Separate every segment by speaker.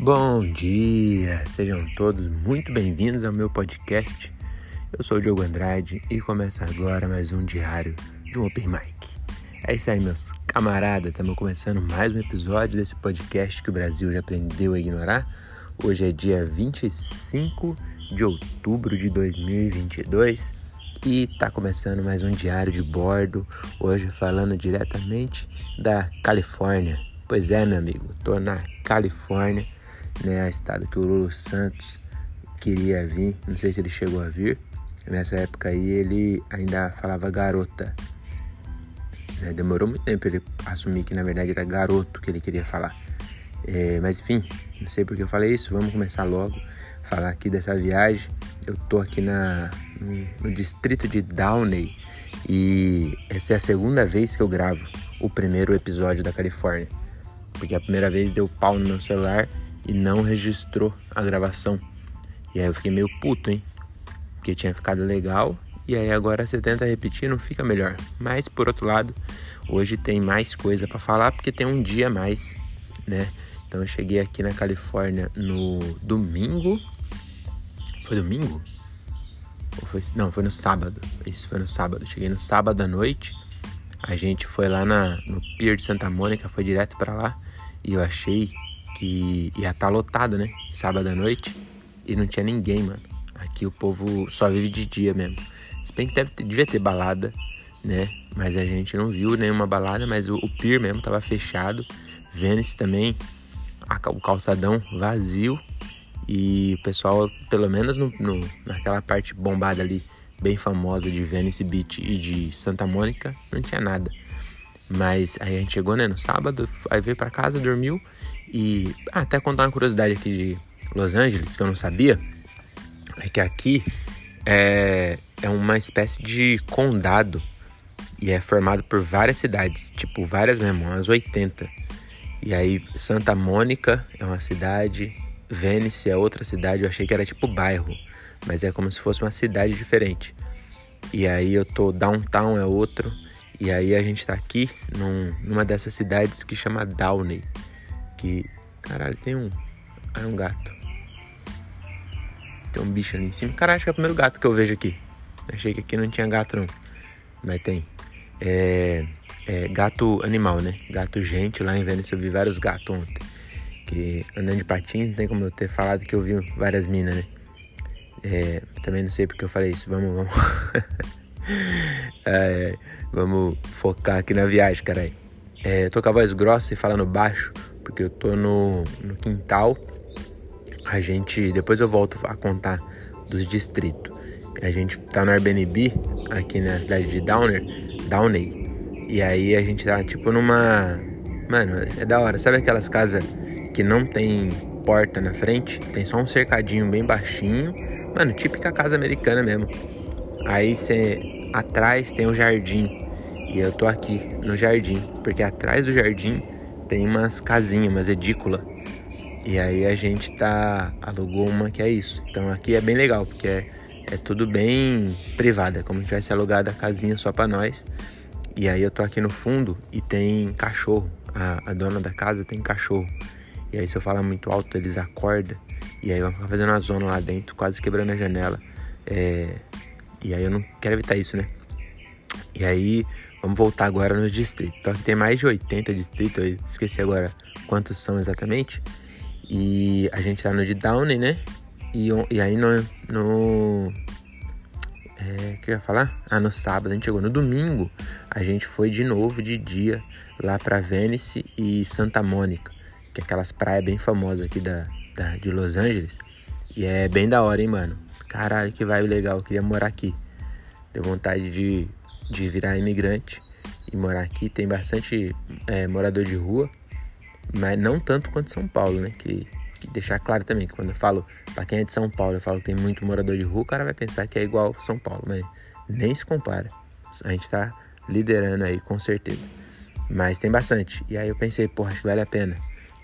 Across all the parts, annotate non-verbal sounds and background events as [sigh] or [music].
Speaker 1: Bom dia, sejam todos muito bem-vindos ao meu podcast. Eu sou o Diogo Andrade e começa agora mais um diário de um Open Mic. É isso aí, meus camaradas, estamos começando mais um episódio desse podcast que o Brasil já aprendeu a ignorar. Hoje é dia 25 de outubro de 2022 e tá começando mais um diário de bordo. Hoje falando diretamente da Califórnia. Pois é, meu amigo, tô na Califórnia né, estado que o Lulu Santos queria vir, não sei se ele chegou a vir. Nessa época aí ele ainda falava garota. Né? Demorou muito tempo ele assumir que na verdade era garoto que ele queria falar. É, mas enfim, não sei porque eu falei isso, vamos começar logo falar aqui dessa viagem. Eu tô aqui na, no, no distrito de Downey e essa é a segunda vez que eu gravo o primeiro episódio da Califórnia. Porque a primeira vez deu pau no meu celular e não registrou a gravação. E aí eu fiquei meio puto, hein? Porque tinha ficado legal e aí agora você tenta repetir não fica melhor. Mas por outro lado, hoje tem mais coisa para falar porque tem um dia a mais, né? Então eu cheguei aqui na Califórnia no domingo. Foi domingo? Foi... Não, foi no sábado. Isso foi no sábado. Cheguei no sábado à noite. A gente foi lá na, no Pier de Santa Mônica, foi direto para lá. E eu achei que ia estar tá lotado, né? Sábado à noite. E não tinha ninguém, mano. Aqui o povo só vive de dia mesmo. Se bem que deve devia ter balada, né? Mas a gente não viu nenhuma balada, mas o, o pier mesmo tava fechado. Vênice também, a, o calçadão vazio. E o pessoal, pelo menos no, no, naquela parte bombada ali, bem famosa de Venice Beach e de Santa Mônica, não tinha nada. Mas aí a gente chegou, né, no sábado, aí veio para casa, dormiu e ah, até contar uma curiosidade aqui de Los Angeles que eu não sabia, é que aqui é, é uma espécie de condado e é formado por várias cidades, tipo várias mesmo, umas 80. E aí Santa Mônica é uma cidade, Venice é outra cidade, eu achei que era tipo bairro, mas é como se fosse uma cidade diferente. E aí eu tô downtown é outro, e aí a gente tá aqui num, numa dessas cidades que chama Downey que. Caralho, tem um. Ah, é um gato. Tem um bicho ali em cima. Caralho, acho que é o primeiro gato que eu vejo aqui. Achei que aqui não tinha gato não. Mas tem. É, é gato animal, né? Gato gente. Lá em Vênice eu vi vários gatos ontem. Que andando de patins, não tem como eu ter falado que eu vi várias minas, né? É, também não sei porque eu falei isso. Vamos, vamos. [laughs] é, vamos focar aqui na viagem, caralho. É, tô com a voz grossa e falando baixo porque eu tô no, no quintal. A gente. Depois eu volto a contar dos distritos. A gente tá no Airbnb, aqui na cidade de Downer, Downey. E aí a gente tá tipo numa. Mano, é da hora. Sabe aquelas casas que não tem porta na frente? Tem só um cercadinho bem baixinho. Mano, típica casa americana mesmo. Aí você. Atrás tem um jardim. E eu tô aqui no jardim. Porque atrás do jardim tem umas casinhas, umas edícula. E aí a gente tá alugou uma que é isso. Então aqui é bem legal, porque é, é tudo bem privado, é como se tivesse alugado a casinha só para nós. E aí eu tô aqui no fundo e tem cachorro. A, a, dona da casa tem cachorro. E aí se eu falar muito alto, eles acordam. E aí vão ficar fazendo uma zona lá dentro, quase quebrando a janela. É... E aí eu não quero evitar isso, né? E aí Vamos voltar agora nos distritos. Então, tem mais de 80 distritos, eu esqueci agora quantos são exatamente. E a gente tá no de Downey, né? E, e aí no. no é, que eu ia falar? Ah, no sábado, a gente chegou. No domingo, a gente foi de novo de dia lá pra Venice e Santa Mônica, que é aquelas praias bem famosas aqui da, da, de Los Angeles. E é bem da hora, hein, mano? Caralho, que vibe legal. Eu queria morar aqui. Deu vontade de de virar imigrante e morar aqui. Tem bastante é, morador de rua, mas não tanto quanto São Paulo, né? Que, que deixar claro também que quando eu falo, para quem é de São Paulo, eu falo que tem muito morador de rua, o cara vai pensar que é igual São Paulo, mas nem se compara. A gente tá liderando aí com certeza. Mas tem bastante. E aí eu pensei, porra, acho que vale a pena.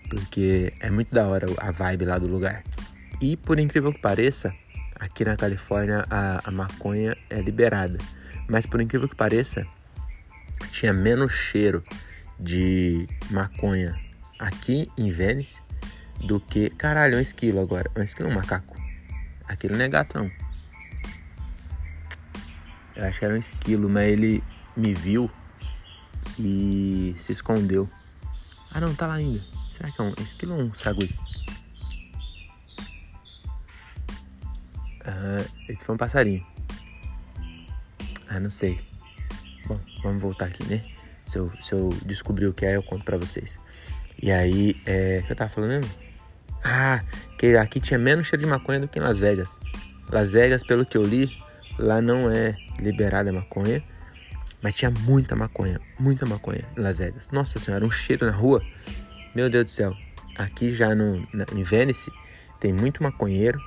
Speaker 1: Porque é muito da hora a vibe lá do lugar. E por incrível que pareça, aqui na Califórnia a, a maconha é liberada. Mas por incrível que pareça, tinha menos cheiro de maconha aqui em Venice do que. Caralho, é um esquilo agora. É um esquilo um macaco. Aquilo não é gato, não. Eu acho que era um esquilo, mas ele me viu e se escondeu. Ah não, tá lá ainda. Será que é um esquilo ou um sagui? Ah, esse foi um passarinho. Ah, não sei. Bom, vamos voltar aqui, né? Se eu, se eu descobrir o que é, eu conto pra vocês. E aí, é. O que eu tava falando mesmo? Ah, que aqui tinha menos cheiro de maconha do que em Las Vegas. Las Vegas, pelo que eu li, lá não é liberada a maconha. Mas tinha muita maconha, muita maconha em Las Vegas. Nossa senhora, um cheiro na rua. Meu Deus do céu. Aqui já no, na, em Venice tem muito maconheiro.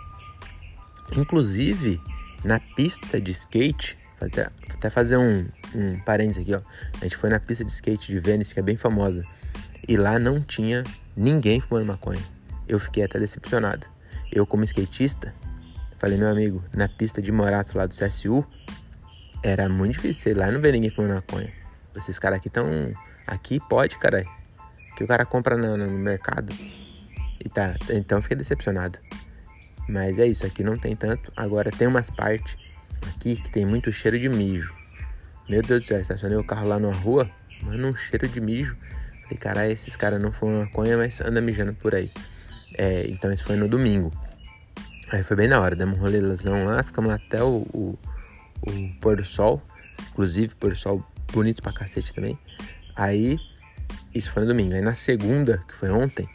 Speaker 1: Inclusive, na pista de skate, até, até fazer um, um parênteses aqui, ó. A gente foi na pista de skate de Venice, que é bem famosa. E lá não tinha ninguém fumando maconha. Eu fiquei até decepcionado. Eu, como skatista, falei, meu amigo, na pista de Morato lá do CSU, era muito difícil, lá não vê ninguém fumando maconha. Esses caras aqui estão. Aqui pode, cara. Que o cara compra no, no, mercado. E tá. Então fiquei decepcionado. Mas é isso, aqui não tem tanto. Agora tem umas partes aqui que tem muito cheiro de mijo. Meu Deus do céu, estacionei o carro lá numa rua, mano, um cheiro de mijo. Falei, caralho, esses caras não fumam maconha, mas anda mijando por aí. É, então isso foi no domingo. Aí foi bem na hora, demos um rolezão lá, ficamos até o, o o pôr do sol, inclusive pôr do sol bonito pra cacete também. Aí, isso foi no domingo. Aí na segunda, que foi ontem,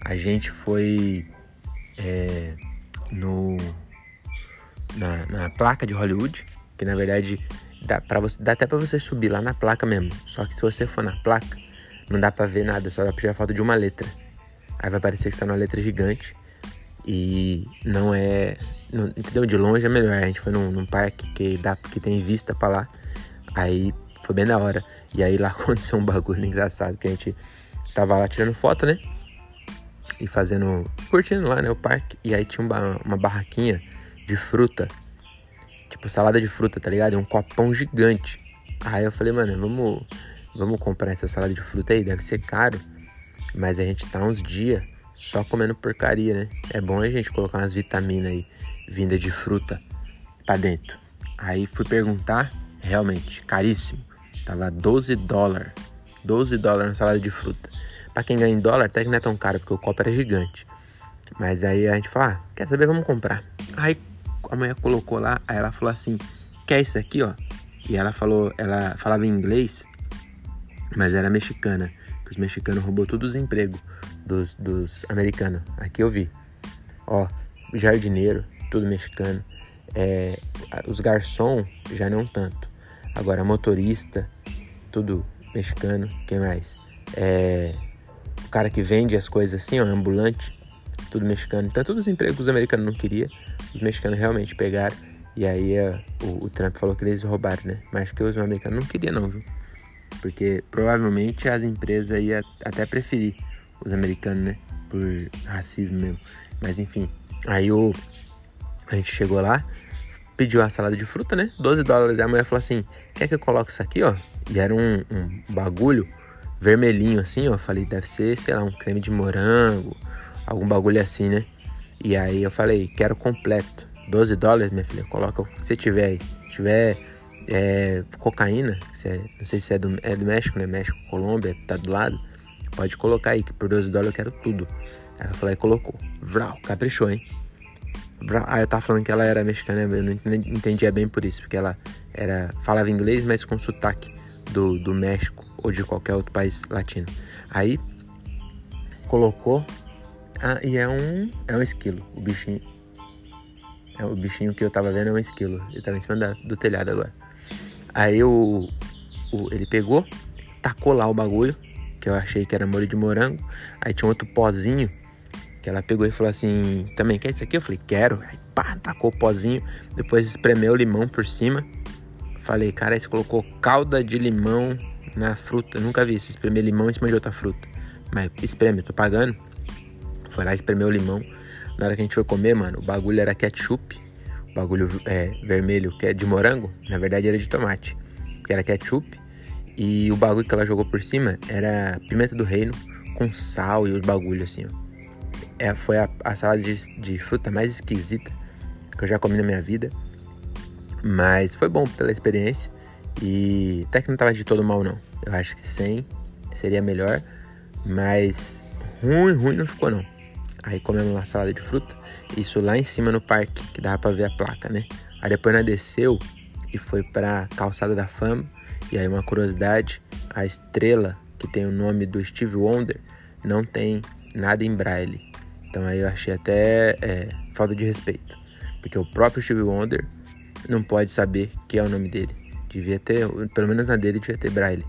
Speaker 1: a gente foi é, no na, na, placa de Hollywood, que na verdade dá, pra você, dá até pra você subir lá na placa mesmo. Só que se você for na placa, não dá pra ver nada, só dá pra tirar foto de uma letra. Aí vai parecer que está numa letra gigante. E não é no, entendeu? De longe é melhor. A gente foi num, num, parque que, dá, que tem vista pra lá. Aí foi bem da hora. E aí lá [laughs] aconteceu um bagulho engraçado que a gente tava lá tirando foto, né? E fazendo. curtindo lá, né? O parque. E aí tinha uma, uma barraquinha de fruta. Tipo salada de fruta, tá ligado? E um copão gigante. Aí eu falei, mano, vamos, vamos comprar essa salada de fruta aí, deve ser caro. Mas a gente tá uns dias só comendo porcaria, né? É bom a gente colocar umas vitaminas aí, vinda de fruta, pra dentro. Aí fui perguntar, realmente, caríssimo. Tava 12 dólares. 12 dólares na salada de fruta. Pra quem ganha em dólar, até que não é tão caro, porque o copo era gigante. Mas aí a gente falou, ah, quer saber, vamos comprar. Aí a mulher colocou lá, aí ela falou assim, quer isso aqui, ó? E ela falou, ela falava inglês, mas era mexicana. Que os mexicanos roubou todos os empregos dos, dos americanos. Aqui eu vi. Ó, jardineiro, tudo mexicano. É, os garçom já não tanto. Agora motorista, tudo mexicano. Quem mais? É, o cara que vende as coisas assim, ó, ambulante, tudo mexicano. Então todos os empregos os americanos não queriam, os mexicanos realmente pegaram. E aí é, o, o, Trump falou que eles roubaram, né? Mas que os americanos não queriam não, viu? Porque provavelmente as empresas iam até preferir os americanos, né? Por racismo mesmo. Mas enfim, aí o, a gente chegou lá, pediu a salada de fruta, né? 12 dólares. A mulher falou assim: quer que eu coloque isso aqui, ó? E era um, um bagulho vermelhinho assim, ó. Falei, deve ser, sei lá, um creme de morango, algum bagulho assim, né? E aí eu falei, quero completo. 12 dólares, minha filha, coloca o que você tiver aí. Se tiver é, cocaína, é, não sei se é do, é do México, né? México, Colômbia, tá do lado. Pode colocar aí, que por 12 dólares eu quero tudo. Ela falou e colocou. Vral, caprichou, hein? Ah, eu tava falando que ela era mexicana, eu não entendia bem por isso, porque ela era falava inglês, mas com sotaque do, do México ou de qualquer outro país latino. Aí colocou ah, e é um é um esquilo, o bichinho. É o bichinho que eu tava vendo é um esquilo. Ele tava em cima da, do telhado agora. Aí o, o ele pegou, tacou lá o bagulho que eu achei que era molho de morango. Aí tinha outro pozinho que ela pegou e falou assim: Também quer isso aqui? Eu falei: Quero. Aí pá, tacou o pozinho. Depois espremeu o limão por cima. Falei: Cara, você colocou calda de limão na fruta. nunca vi isso, espremer limão em cima de outra fruta. Mas espreme, tô pagando. Foi lá, espremeu o limão. Na hora que a gente foi comer, mano, o bagulho era ketchup. O bagulho é, vermelho, que é de morango, na verdade era de tomate. Que era ketchup. E o bagulho que ela jogou por cima era pimenta do reino com sal e os bagulho assim, ó. é, foi a, a salada de, de fruta mais esquisita que eu já comi na minha vida. Mas foi bom pela experiência. E até que não tava de todo mal, não. Eu acho que 100 seria melhor. Mas ruim, ruim não ficou, não. Aí comemos uma salada de fruta. Isso lá em cima no parque, que dava pra ver a placa, né? Aí depois nós desceu e foi pra Calçada da Fama. E aí uma curiosidade, a estrela que tem o nome do Steve Wonder não tem nada em braille. Então aí eu achei até é, falta de respeito. Porque o próprio Steve Wonder não pode saber que é o nome dele. Devia ter, pelo menos na dele devia ter braille.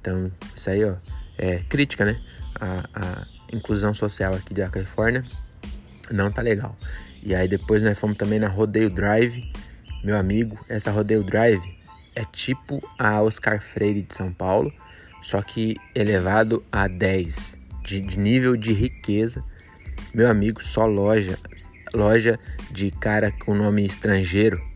Speaker 1: Então, isso aí, ó, é crítica, né? A, a inclusão social aqui da Califórnia não tá legal. E aí depois nós fomos também na Rodeio Drive. Meu amigo, essa Rodeio Drive é tipo a Oscar Freire de São Paulo, só que elevado a 10 de, de nível de riqueza. Meu amigo, só loja, loja de cara com nome estrangeiro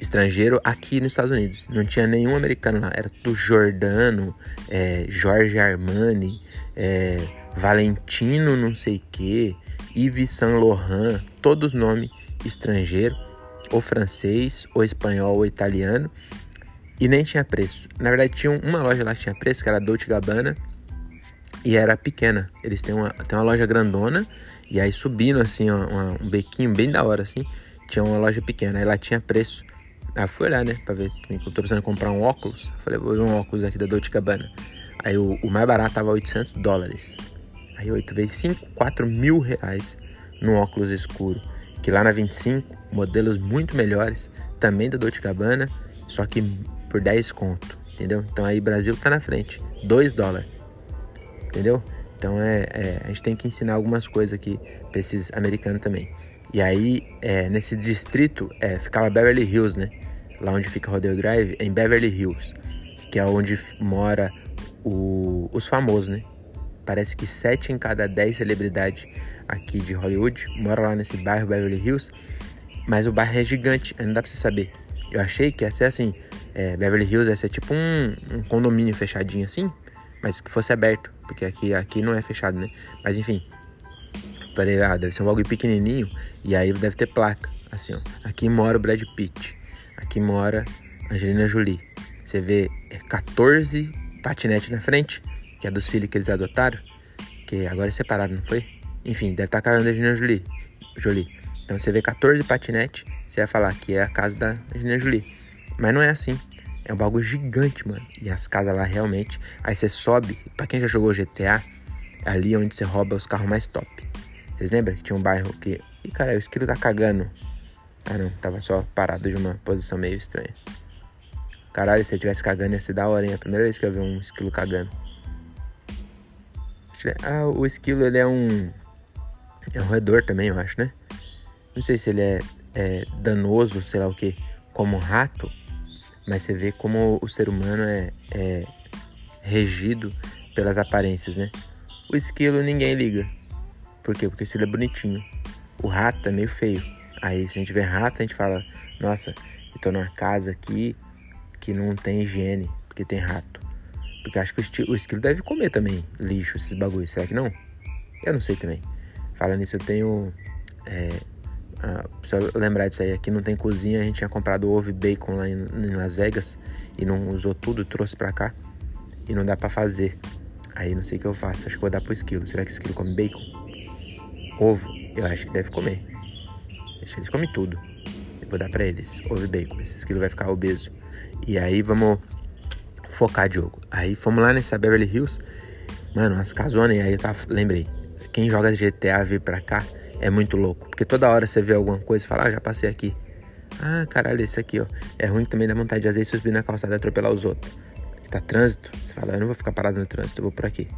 Speaker 1: estrangeiro aqui nos Estados Unidos. Não tinha nenhum americano lá. Era do Jordano, é, Jorge Armani, é, Valentino não sei que, Yves Saint Laurent, todos nome estrangeiro, ou francês, ou espanhol, ou italiano. E nem tinha preço. Na verdade, tinha uma loja lá que tinha preço, que era Dolce Gabbana, e era pequena. Eles têm uma, têm uma loja grandona, e aí subindo assim, uma, um bequinho bem da hora assim, tinha uma loja pequena. Aí lá tinha preço Aí fui olhar, né, pra ver. Eu tô precisando comprar um óculos. Falei, vou ver um óculos aqui da Dolce Gabbana. Aí o, o mais barato tava 800 dólares. Aí 8 vezes 5, 4 mil reais no óculos escuro. Que lá na 25, modelos muito melhores, também da Dolce Gabbana, só que por 10 conto, entendeu? Então aí Brasil tá na frente, 2 dólares, entendeu? Então é, é, a gente tem que ensinar algumas coisas aqui pra esses americanos também. E aí, é, nesse distrito, é, ficava Beverly Hills, né? lá onde fica Rodeo Drive, em Beverly Hills, que é onde mora o, os famosos, né? Parece que 7 em cada 10 celebridades aqui de Hollywood mora lá nesse bairro Beverly Hills, mas o bairro é gigante, não dá pra você saber. Eu achei que ia ser assim, é, Beverly Hills ia ser tipo um, um condomínio fechadinho assim, mas que fosse aberto, porque aqui, aqui não é fechado, né? Mas enfim, falei, ah, deve ser um bagulho pequenininho, e aí deve ter placa, assim, ó. Aqui mora o Brad Pitt, Aqui mora Angelina Jolie. Você vê 14 é, patinetes na frente, que é dos filhos que eles adotaram, que agora é separado, não foi? Enfim, deve estar tá com a Angelina Jolie. Jolie. Então você vê 14 patinetes, você vai falar que é a casa da Angelina Jolie. Mas não é assim. É um bagulho gigante, mano. E as casas lá realmente. Aí você sobe. Pra quem já jogou GTA, é ali onde você rouba os carros mais top. Vocês lembram que tinha um bairro que. Ih, cara, o esquilo tá cagando ah não, tava só parado de uma posição meio estranha. Caralho, se eu tivesse cagando ia ser da hora, hein? É a primeira vez que eu vi um esquilo cagando. Ah, o esquilo ele é um. É um roedor também, eu acho, né? Não sei se ele é, é danoso, sei lá o que, como rato, mas você vê como o ser humano é, é regido pelas aparências, né? O esquilo ninguém liga. Por quê? Porque o esquilo é bonitinho. O rato é meio feio. Aí se a gente vê rato, a gente fala, nossa, eu tô numa casa aqui que não tem higiene, porque tem rato. Porque acho que o, esquilo deve comer também lixo, esses bagulhos. Será que não? Eu não sei também. Falando nisso, eu tenho. É, eu lembrar disso aí, aqui não tem cozinha. A gente tinha comprado ovo e bacon lá em, em Las Vegas e não usou tudo, trouxe pra cá. E não dá pra fazer. Aí não sei o que eu faço. Acho que vou dar pro esquilo. Será que o esquilo come bacon? Ovo? Eu acho que deve comer. Eles comem tudo. Eu vou dar pra eles. Ovo e bacon. Esse esquilo vai ficar obeso. E aí vamos focar, Diogo. Aí fomos lá nessa Beverly Hills. Mano, as casonas. E aí eu tava, lembrei. Quem joga GTA vir pra cá é muito louco. Porque toda hora você vê alguma coisa e fala, ah, já passei aqui. Ah, caralho, esse aqui, ó. É ruim também da vontade de às vezes subir na calçada e atropelar os outros. Tá trânsito, você fala, eu não vou ficar parado no trânsito, eu vou por aqui.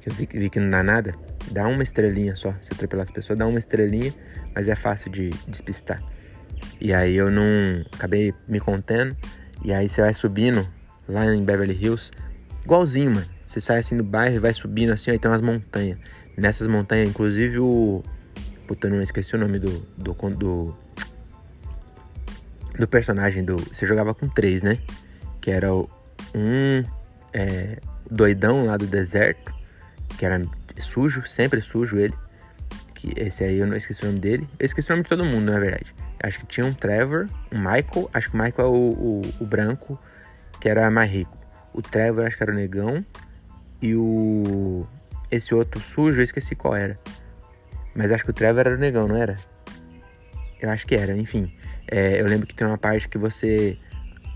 Speaker 1: Que eu vi, vi que não dá nada, dá uma estrelinha só. Se atropelar as pessoas, dá uma estrelinha mas é fácil de despistar. E aí eu não acabei me contendo. E aí você vai subindo lá em Beverly Hills, igualzinho, mano. Você sai assim do bairro e vai subindo assim, aí tem umas montanhas. Nessas montanhas, inclusive o. Puta, eu não esqueci o nome do. do, do, do personagem do. Você jogava com três, né? Que era o, um é, doidão lá do deserto, que era sujo, sempre sujo ele que esse aí eu não esqueci o nome dele. Eu esqueci o nome de todo mundo, na verdade. Acho que tinha um Trevor, um Michael. Acho que o Michael é o, o, o branco, que era mais rico. O Trevor, acho que era o negão. E o. Esse outro sujo, eu esqueci qual era. Mas acho que o Trevor era o negão, não era? Eu acho que era, enfim. É, eu lembro que tem uma parte que você.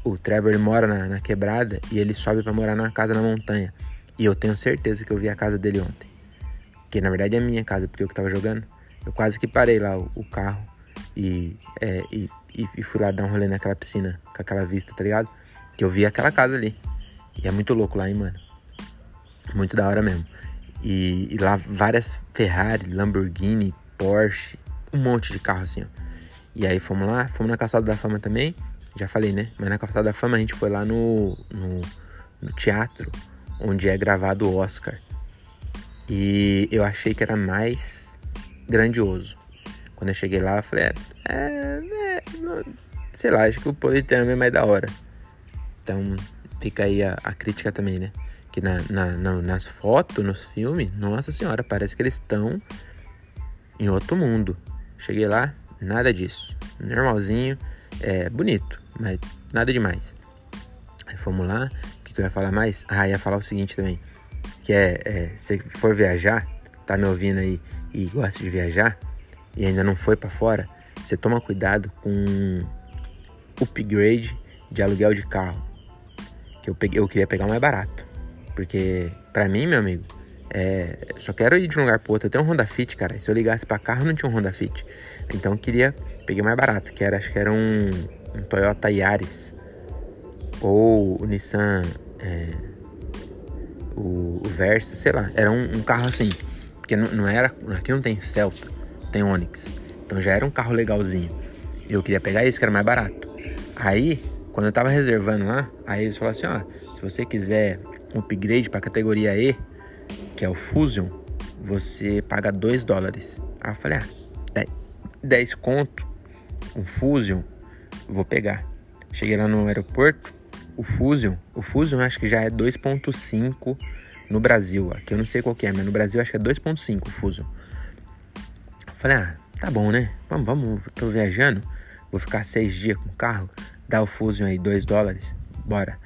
Speaker 1: O Trevor mora na, na quebrada e ele sobe para morar numa casa na montanha. E eu tenho certeza que eu vi a casa dele ontem. Que na verdade é minha casa, porque eu que tava jogando. Eu quase que parei lá o, o carro e, é, e, e, fui lá dar um rolê naquela piscina com aquela vista, tá ligado? Que eu vi aquela casa ali. E é muito louco lá, hein, mano? Muito da hora mesmo. E, e lá várias Ferrari, Lamborghini, Porsche, um monte de carro assim, ó. E aí fomos lá, fomos na Calçada da Fama também. Já falei, né? Mas na Calçada da Fama a gente foi lá no, no, no teatro onde é gravado o Oscar. E eu achei que era mais grandioso. Quando eu cheguei lá, eu falei, é, é, é sei lá, acho que o Politeama é mais da hora. Então fica aí a, a crítica também, né? Que na, na, na, nas fotos, nos filmes, nossa senhora, parece que eles estão em outro mundo. Cheguei lá, Nada disso. Normalzinho, é bonito, mas nada demais. Aí fomos lá. O que, que eu ia falar mais? Ah, ia falar o seguinte também. Que é, é se for viajar, tá me ouvindo aí e gosta de viajar e ainda não foi para fora, você toma cuidado com upgrade de aluguel de carro. Que eu, peguei, eu queria pegar mais barato. Porque, pra mim, meu amigo, é, só quero ir de um lugar pro outro. Eu tenho um Honda Fit, cara. Se eu ligasse pra carro, não tinha um Honda Fit. Então eu queria. Peguei mais barato, que era, acho que era um, um Toyota Yaris. Ou o Nissan. É, o, o, Versa, sei lá. Era um, um carro assim. Porque não, não, era. Aqui não tem Celta, tem Onix. Então já era um carro legalzinho. Eu queria pegar esse que era mais barato. Aí, quando eu tava reservando lá, aí eles falaram assim: ó, se você quiser um upgrade pra categoria E que é o Fusion, você paga 2 dólares. Aí eu falei, ah, 10 conto, um Fusion, vou pegar. Cheguei lá no aeroporto, o Fusion, o Fusion acho que já é 2.5 no Brasil. Aqui eu não sei qual que é, mas no Brasil acho que é 2.5 o Fusion. Eu falei, ah, tá bom, né? Vamos, vamos, tô viajando, vou ficar seis dias com o carro, dá o Fusion aí 2 dólares, bora.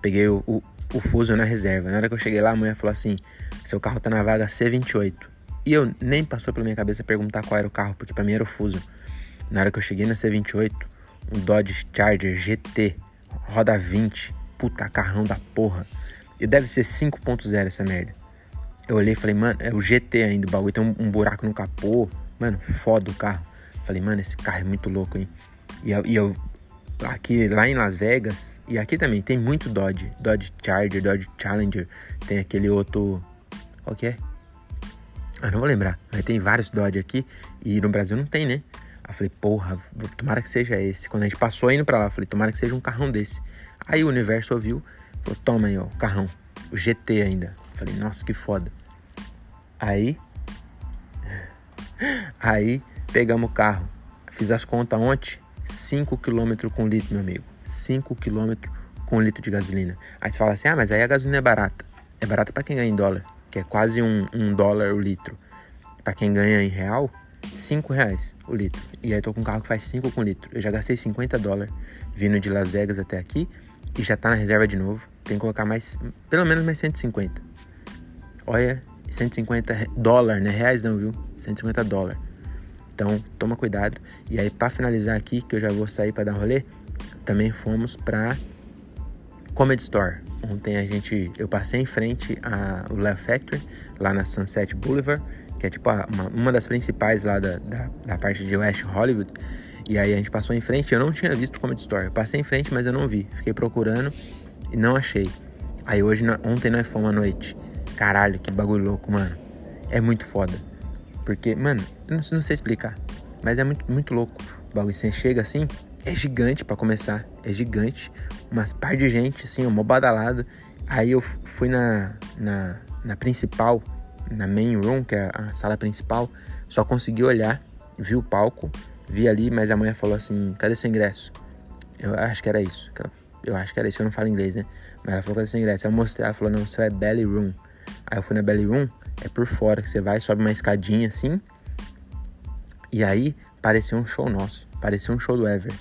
Speaker 1: Peguei o, o, o Fusion na reserva. Na hora que eu cheguei lá, a mulher falou assim: seu carro tá na vaga C28. E eu nem passou pela minha cabeça perguntar qual era o carro, porque para mim era o Fusion. Na hora que eu cheguei na C28, um Dodge Charger GT, roda 20, puta carrão da porra. E deve ser 5.0 essa merda. Eu olhei e falei, mano, é o GT ainda, o bagulho tem um, um, buraco no capô. Mano, foda o carro. Falei, mano, esse carro é muito louco, hein? E eu, e eu aqui lá em Las Vegas e aqui também tem muito Dodge, Dodge Charger, Dodge Challenger, tem aquele outro qual que é? Eu não vou lembrar, mas tem vários Dodge aqui e no Brasil não tem, né? Eu falei, porra, tomara que seja esse. Quando a gente passou indo pra lá, falei, tomara que seja um carrão desse. Aí o universo ouviu, falou, toma aí, ó, o carrão. O GT ainda. Falei, nossa, que foda. Aí. [laughs] Aí pegamos o carro. Fiz as contas ontem. 5 km com litro, meu amigo. 5 km com litro de gasolina. Aí você fala assim, ah, mas aí a gasolina é barata. É barata para quem ganha em dólar que é quase um, um dólar o litro. Para quem ganha em real, 5 reais o litro. E aí eu tô com um carro que faz 5 com litro. Eu já gastei 50 dólares vindo de Las Vegas até aqui e já tá na reserva de novo. Tem que colocar mais, pelo menos mais 150. Olha, 150 dólar, né? Reais não, viu? 150 dólar. Então, toma cuidado. E aí, para finalizar aqui, que eu já vou sair para dar rolê, também fomos pra Comedy Store. Ontem a gente, eu passei em frente ao Love Factory, lá na Sunset Boulevard, que é tipo uma, uma das principais lá da, da, da, parte de West Hollywood. E aí a gente passou em frente, eu não tinha visto o Comedy Store. Eu passei em frente, mas eu não vi. Fiquei procurando e não achei. Aí hoje, ontem nós fomos à noite. Caralho, que bagulho louco, mano. É muito foda. Porque, mano, não, não sei explicar. Mas é muito, muito louco. O bagulho, você chega assim, é gigante para começar. É gigante umas par de gente, assim, mó badalado. Aí eu fui na, na, na principal, na main room, que é a sala principal, só consegui olhar, vi o palco, vi ali, mas a mulher falou assim, cadê seu ingresso? Eu acho que era isso. Eu acho que era isso, eu não falo inglês, né? Mas ela falou, cadê seu ingresso? Eu mostrei, ela falou, não, seu é belly room. Aí eu fui na belly room, é por fora, que você vai, sobe uma escadinha assim, E aí parecia um show nosso, parecia um show do Ever.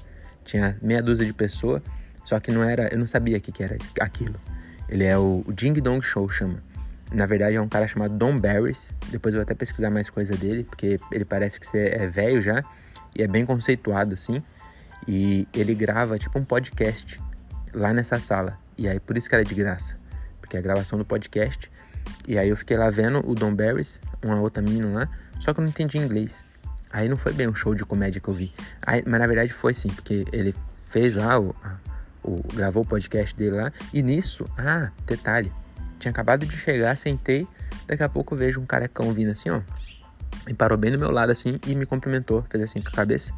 Speaker 1: Tinha meia dúzia de pessoas, só que não era, eu não sabia o que, que era aquilo. Ele é o, o Ding Dong Show, chama. Na verdade é um cara chamado Don Barris. Depois eu vou até pesquisar mais coisa dele, porque ele parece que é velho já e é bem conceituado assim. E ele grava tipo um podcast lá nessa sala. E aí por isso que era de graça, porque é a gravação do podcast. E aí eu fiquei lá vendo o Don Barris, uma outra menina lá, só que eu não entendi inglês. Aí não foi bem um show de comédia que eu vi. Aí, mas na verdade foi sim, porque ele fez lá o, o gravou o podcast dele lá e nisso, ah, detalhe, tinha acabado de chegar, sentei, daqui a pouco eu vejo um carecão vindo assim, ó. E parou bem do meu lado assim e me cumprimentou, fez assim com a cabeça.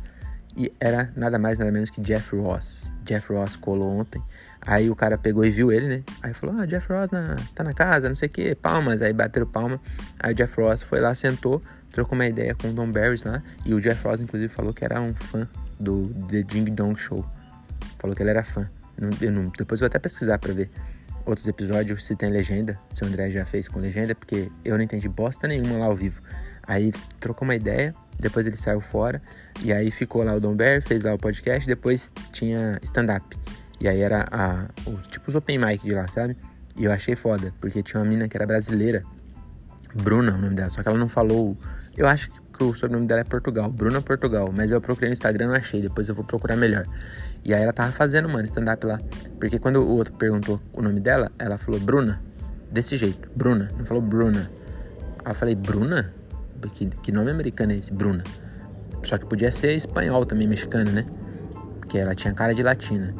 Speaker 1: E era nada mais, nada menos que Jeff Ross. Jeff Ross colou ontem. Aí o cara pegou e viu ele, né? Aí falou: Ah, Jeff Ross na, tá na casa, não sei o que, palmas. Aí bateram palma. Aí o Jeff Ross foi lá, sentou, trocou uma ideia com o Don Barris lá. E o Jeff Ross, inclusive, falou que era um fã do The Ding Dong Show. Falou que ele era fã. Não, eu não, depois eu vou até pesquisar pra ver outros episódios se tem legenda, se o André já fez com legenda, porque eu não entendi bosta nenhuma lá ao vivo. Aí trocou uma ideia, depois ele saiu fora, e aí ficou lá o Dom Bear, fez lá o podcast, depois tinha stand-up. E aí era a, o, tipo os open mic de lá, sabe? E eu achei foda, porque tinha uma mina que era brasileira, Bruna o nome dela, só que ela não falou. Eu acho que o sobrenome dela é Portugal, Bruna Portugal, mas eu procurei no Instagram não achei, depois eu vou procurar melhor. E aí ela tava fazendo, mano, stand-up lá. Porque quando o outro perguntou o nome dela, ela falou Bruna. Desse jeito, Bruna. Não falou Bruna. Aí eu falei, Bruna? Que, que nome americano é esse, Bruna? Só que podia ser espanhol também, mexicano, né? Porque ela tinha cara de latina.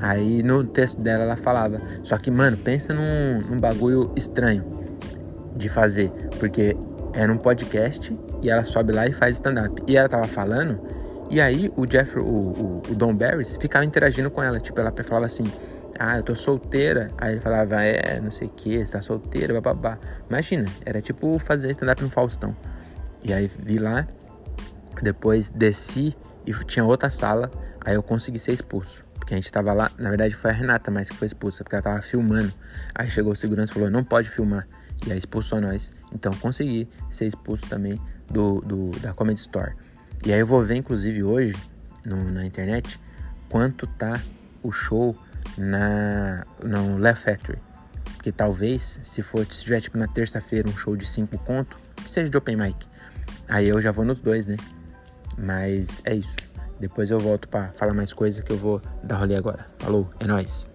Speaker 1: Aí no texto dela ela falava. Só que, mano, pensa num, num bagulho estranho de fazer. Porque era um podcast e ela sobe lá e faz stand-up. E ela tava falando e aí o Jeff, o, o, o Don Barris, ficava interagindo com ela. Tipo, ela falava assim, ah, eu tô solteira. Aí ele falava, é, não sei o que, você tá solteira, bababá. Imagina, era tipo fazer stand-up no Faustão. E aí vi lá, depois desci e tinha outra sala, aí eu consegui ser expulso. Porque a gente tava lá, na verdade foi a Renata mais que foi expulsa, porque ela tava filmando. Aí chegou o segurança e falou, não pode filmar. E aí expulsou nós. Então consegui ser expulso também do, do da Comedy Store. E aí eu vou ver, inclusive, hoje no, na internet quanto tá o show na no Left Factory. Porque talvez, se for, se tiver tipo na terça-feira um show de 5 conto, que seja de open mic, aí eu já vou nos dois, né? Mas é isso. Depois eu volto para falar mais coisa que eu vou dar rolê agora. Falou, é nóis.